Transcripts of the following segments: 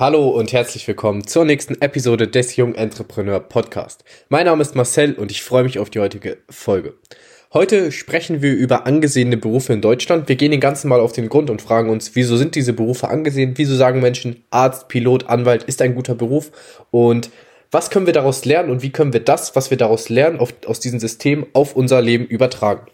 Hallo und herzlich willkommen zur nächsten Episode des Jung Entrepreneur Podcast. Mein Name ist Marcel und ich freue mich auf die heutige Folge. Heute sprechen wir über angesehene Berufe in Deutschland. Wir gehen den ganzen Mal auf den Grund und fragen uns, wieso sind diese Berufe angesehen? Wieso sagen Menschen, Arzt, Pilot, Anwalt ist ein guter Beruf? Und was können wir daraus lernen und wie können wir das, was wir daraus lernen, auf, aus diesem System auf unser Leben übertragen?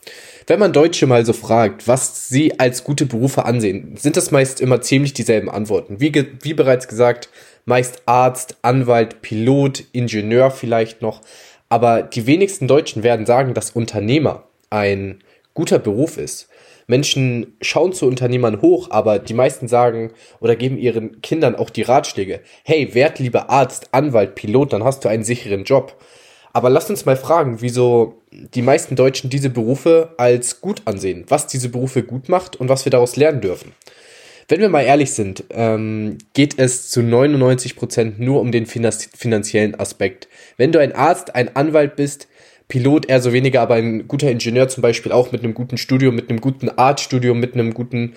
Wenn man Deutsche mal so fragt, was sie als gute Berufe ansehen, sind das meist immer ziemlich dieselben Antworten. Wie, wie bereits gesagt, meist Arzt, Anwalt, Pilot, Ingenieur vielleicht noch. Aber die wenigsten Deutschen werden sagen, dass Unternehmer ein guter Beruf ist. Menschen schauen zu Unternehmern hoch, aber die meisten sagen oder geben ihren Kindern auch die Ratschläge. Hey, werd lieber Arzt, Anwalt, Pilot, dann hast du einen sicheren Job. Aber lasst uns mal fragen, wieso die meisten Deutschen diese Berufe als gut ansehen, was diese Berufe gut macht und was wir daraus lernen dürfen. Wenn wir mal ehrlich sind, ähm, geht es zu 99 Prozent nur um den finanziellen Aspekt. Wenn du ein Arzt, ein Anwalt bist, Pilot eher so weniger, aber ein guter Ingenieur zum Beispiel auch mit einem guten Studium, mit einem guten Artstudium, mit einem guten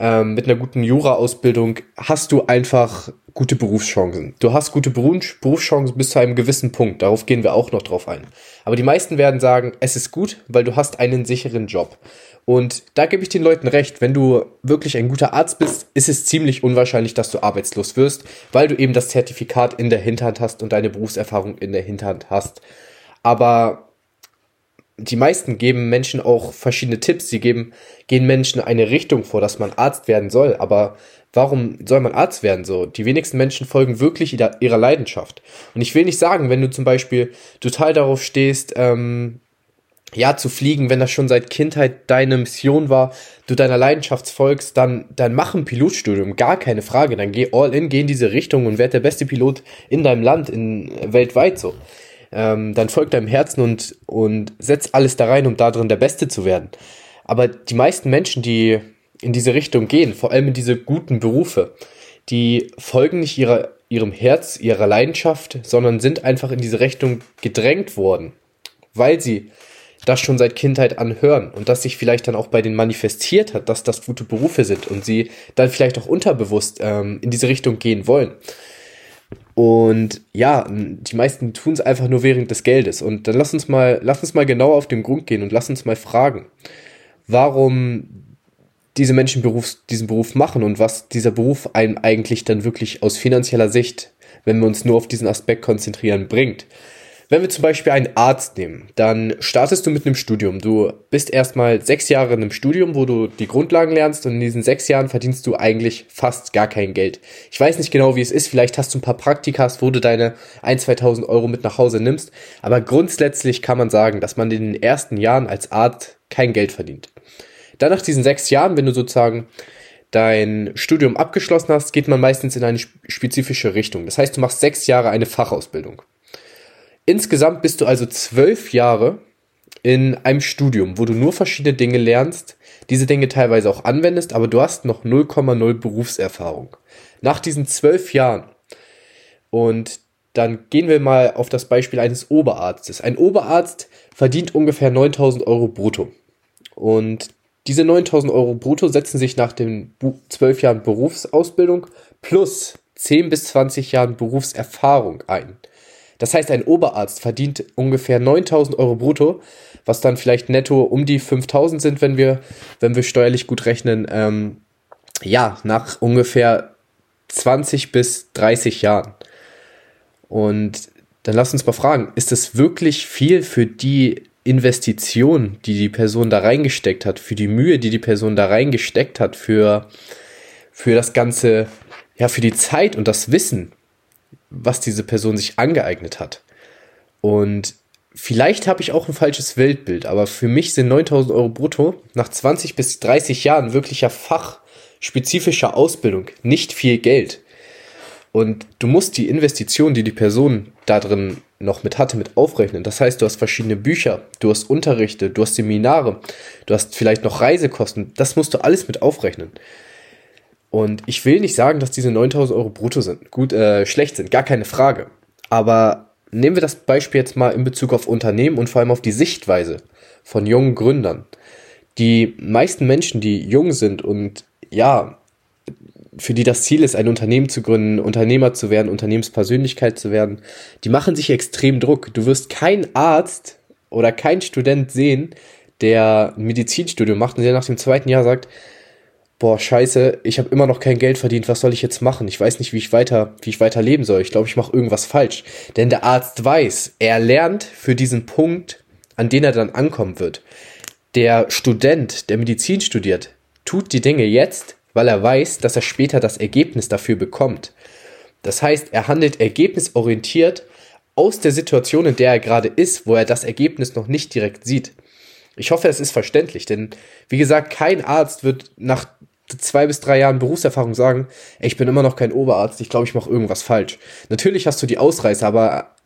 ähm, mit einer guten Jura-Ausbildung hast du einfach gute Berufschancen. Du hast gute Berufschancen bis zu einem gewissen Punkt. Darauf gehen wir auch noch drauf ein. Aber die meisten werden sagen, es ist gut, weil du hast einen sicheren Job. Und da gebe ich den Leuten recht, wenn du wirklich ein guter Arzt bist, ist es ziemlich unwahrscheinlich, dass du arbeitslos wirst, weil du eben das Zertifikat in der Hinterhand hast und deine Berufserfahrung in der Hinterhand hast. Aber die meisten geben Menschen auch verschiedene Tipps. Sie geben, gehen Menschen eine Richtung vor, dass man Arzt werden soll. Aber warum soll man Arzt werden so? Die wenigsten Menschen folgen wirklich ihrer Leidenschaft. Und ich will nicht sagen, wenn du zum Beispiel total darauf stehst, ähm, ja, zu fliegen, wenn das schon seit Kindheit deine Mission war, du deiner Leidenschaft folgst, dann, dann mach ein Pilotstudium, gar keine Frage. Dann geh all in, geh in diese Richtung und werd der beste Pilot in deinem Land, in, weltweit so ähm, dann folgt deinem Herzen und, und setz alles da rein, um da drin der Beste zu werden. Aber die meisten Menschen, die in diese Richtung gehen, vor allem in diese guten Berufe, die folgen nicht ihrer, ihrem Herz, ihrer Leidenschaft, sondern sind einfach in diese Richtung gedrängt worden, weil sie das schon seit Kindheit anhören und das sich vielleicht dann auch bei denen manifestiert hat, dass das gute Berufe sind und sie dann vielleicht auch unterbewusst ähm, in diese Richtung gehen wollen. Und ja, die meisten tun es einfach nur während des Geldes. Und dann lass uns mal, lass uns mal genau auf den Grund gehen und lass uns mal fragen, warum diese Menschen Berufs, diesen Beruf machen und was dieser Beruf einem eigentlich dann wirklich aus finanzieller Sicht, wenn wir uns nur auf diesen Aspekt konzentrieren, bringt. Wenn wir zum Beispiel einen Arzt nehmen, dann startest du mit einem Studium. Du bist erstmal sechs Jahre in einem Studium, wo du die Grundlagen lernst und in diesen sechs Jahren verdienst du eigentlich fast gar kein Geld. Ich weiß nicht genau, wie es ist. Vielleicht hast du ein paar Praktikas, wo du deine 1.000, 2.000 Euro mit nach Hause nimmst. Aber grundsätzlich kann man sagen, dass man in den ersten Jahren als Arzt kein Geld verdient. Dann nach diesen sechs Jahren, wenn du sozusagen dein Studium abgeschlossen hast, geht man meistens in eine spezifische Richtung. Das heißt, du machst sechs Jahre eine Fachausbildung. Insgesamt bist du also zwölf Jahre in einem Studium, wo du nur verschiedene Dinge lernst, diese Dinge teilweise auch anwendest, aber du hast noch 0,0 Berufserfahrung. Nach diesen zwölf Jahren und dann gehen wir mal auf das Beispiel eines Oberarztes. Ein Oberarzt verdient ungefähr 9000 Euro brutto. Und diese 9000 Euro brutto setzen sich nach den zwölf Jahren Berufsausbildung plus 10 bis 20 Jahren Berufserfahrung ein. Das heißt, ein Oberarzt verdient ungefähr 9000 Euro brutto, was dann vielleicht netto um die 5000 sind, wenn wir, wenn wir steuerlich gut rechnen. Ähm, ja, nach ungefähr 20 bis 30 Jahren. Und dann lass uns mal fragen, ist es wirklich viel für die Investition, die die Person da reingesteckt hat, für die Mühe, die die Person da reingesteckt hat, für, für das ganze, ja, für die Zeit und das Wissen, was diese Person sich angeeignet hat. Und vielleicht habe ich auch ein falsches Weltbild, aber für mich sind 9000 Euro brutto nach 20 bis 30 Jahren wirklicher fachspezifischer Ausbildung nicht viel Geld. Und du musst die Investition, die die Person da drin noch mit hatte, mit aufrechnen. Das heißt, du hast verschiedene Bücher, du hast Unterrichte, du hast Seminare, du hast vielleicht noch Reisekosten. Das musst du alles mit aufrechnen. Und ich will nicht sagen, dass diese 9000 Euro brutto sind, gut, äh, schlecht sind, gar keine Frage. Aber nehmen wir das Beispiel jetzt mal in Bezug auf Unternehmen und vor allem auf die Sichtweise von jungen Gründern. Die meisten Menschen, die jung sind und ja, für die das Ziel ist, ein Unternehmen zu gründen, Unternehmer zu werden, Unternehmenspersönlichkeit zu werden, die machen sich extrem Druck. Du wirst kein Arzt oder kein Student sehen, der ein Medizinstudium macht und der nach dem zweiten Jahr sagt, boah, scheiße, ich habe immer noch kein Geld verdient, was soll ich jetzt machen? Ich weiß nicht, wie ich weiter, wie ich weiter leben soll. Ich glaube, ich mache irgendwas falsch. Denn der Arzt weiß, er lernt für diesen Punkt, an den er dann ankommen wird. Der Student, der Medizin studiert, tut die Dinge jetzt, weil er weiß, dass er später das Ergebnis dafür bekommt. Das heißt, er handelt ergebnisorientiert aus der Situation, in der er gerade ist, wo er das Ergebnis noch nicht direkt sieht. Ich hoffe, es ist verständlich, denn wie gesagt, kein Arzt wird nach zwei bis drei Jahren Berufserfahrung sagen, ey, ich bin immer noch kein Oberarzt, ich glaube, ich mache irgendwas falsch. Natürlich hast du die Ausreißer, aber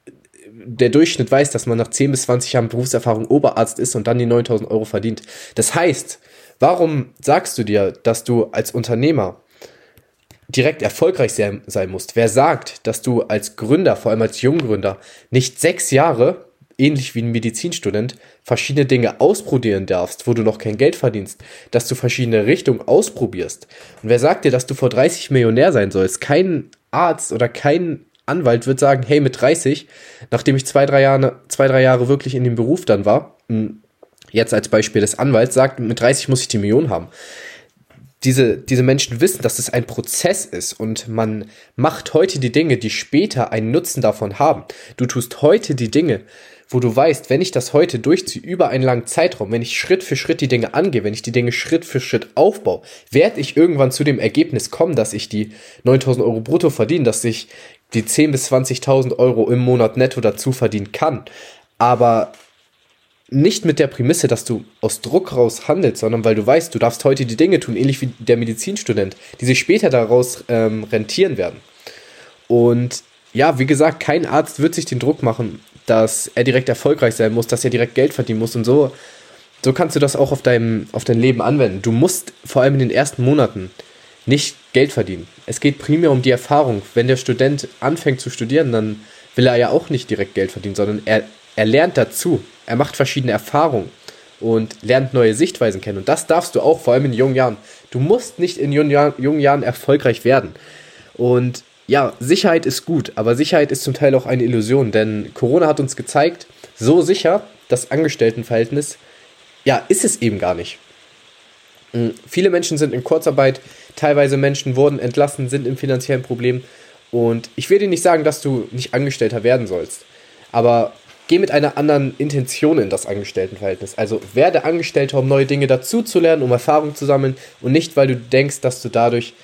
der Durchschnitt weiß, dass man nach 10 bis 20 Jahren Berufserfahrung Oberarzt ist und dann die 9000 Euro verdient. Das heißt, Warum sagst du dir, dass du als Unternehmer direkt erfolgreich sein, sein musst? Wer sagt, dass du als Gründer, vor allem als Junggründer, nicht sechs Jahre, ähnlich wie ein Medizinstudent, verschiedene Dinge ausprobieren darfst, wo du noch kein Geld verdienst, dass du verschiedene Richtungen ausprobierst? Und wer sagt dir, dass du vor 30 Millionär sein sollst? Kein Arzt oder kein Anwalt wird sagen, hey, mit 30, nachdem ich zwei, drei Jahre, zwei, drei Jahre wirklich in dem Beruf dann war, hm, jetzt als Beispiel des Anwalts, sagt, mit 30 muss ich die Million haben. Diese, diese Menschen wissen, dass es ein Prozess ist und man macht heute die Dinge, die später einen Nutzen davon haben. Du tust heute die Dinge, wo du weißt, wenn ich das heute durchziehe über einen langen Zeitraum, wenn ich Schritt für Schritt die Dinge angehe, wenn ich die Dinge Schritt für Schritt aufbaue, werde ich irgendwann zu dem Ergebnis kommen, dass ich die 9000 Euro brutto verdiene, dass ich die 10 bis 20.000 Euro im Monat netto dazu verdienen kann. Aber nicht mit der Prämisse, dass du aus Druck raus handelst, sondern weil du weißt, du darfst heute die Dinge tun, ähnlich wie der Medizinstudent, die sich später daraus ähm, rentieren werden. Und ja, wie gesagt, kein Arzt wird sich den Druck machen, dass er direkt erfolgreich sein muss, dass er direkt Geld verdienen muss und so. So kannst du das auch auf dein, auf dein Leben anwenden. Du musst vor allem in den ersten Monaten nicht Geld verdienen. Es geht primär um die Erfahrung. Wenn der Student anfängt zu studieren, dann will er ja auch nicht direkt Geld verdienen, sondern er, er lernt dazu er macht verschiedene Erfahrungen und lernt neue Sichtweisen kennen. Und das darfst du auch, vor allem in jungen Jahren. Du musst nicht in jungen Jahren, jungen Jahren erfolgreich werden. Und ja, Sicherheit ist gut, aber Sicherheit ist zum Teil auch eine Illusion, denn Corona hat uns gezeigt, so sicher das Angestelltenverhältnis, ja, ist es eben gar nicht. Hm, viele Menschen sind in Kurzarbeit, teilweise Menschen wurden entlassen, sind im finanziellen Problem. Und ich will dir nicht sagen, dass du nicht Angestellter werden sollst. Aber geh mit einer anderen Intention in das Angestelltenverhältnis. Also werde Angestellter, um neue Dinge dazu zu lernen, um Erfahrung zu sammeln und nicht, weil du denkst, dass du dadurch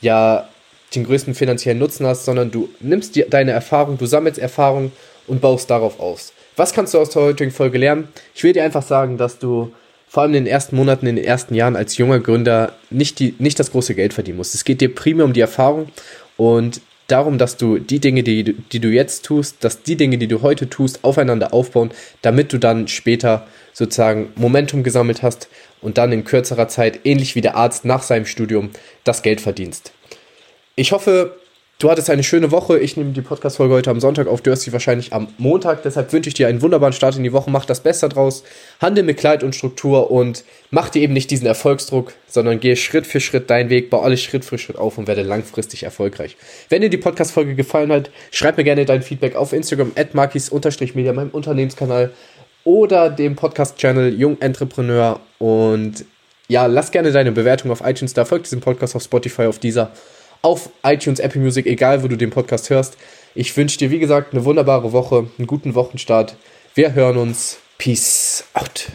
ja den größten finanziellen Nutzen hast, sondern du nimmst die, deine Erfahrung, du sammelst Erfahrung und baust darauf aus. Was kannst du aus der heutigen Folge lernen? Ich will dir einfach sagen, dass du vor allem in den ersten Monaten, in den ersten Jahren als junger Gründer nicht, die, nicht das große Geld verdienen musst. Es geht dir primär um die Erfahrung und darum, dass du die Dinge, die, die du jetzt tust, dass die Dinge, die du heute tust, aufeinander aufbauen, damit du dann später sozusagen Momentum gesammelt hast und dann in kürzerer Zeit, ähnlich wie der Arzt nach seinem Studium, das Geld verdienst. Ich hoffe, Du hattest eine schöne Woche. Ich nehme die Podcast-Folge heute am Sonntag auf. Du hörst sie wahrscheinlich am Montag. Deshalb wünsche ich dir einen wunderbaren Start in die Woche. Mach das Beste draus. Handel mit Kleid und Struktur und mach dir eben nicht diesen Erfolgsdruck, sondern gehe Schritt für Schritt deinen Weg, baue alles Schritt für Schritt auf und werde langfristig erfolgreich. Wenn dir die Podcast-Folge gefallen hat, schreib mir gerne dein Feedback auf Instagram at markis-media, meinem Unternehmenskanal oder dem Podcast-Channel Jung Entrepreneur. Und ja, lass gerne deine Bewertung auf iTunes da. Folgt diesem Podcast auf Spotify, auf dieser auf iTunes, Apple Music, egal wo du den Podcast hörst. Ich wünsche dir, wie gesagt, eine wunderbare Woche, einen guten Wochenstart. Wir hören uns. Peace out.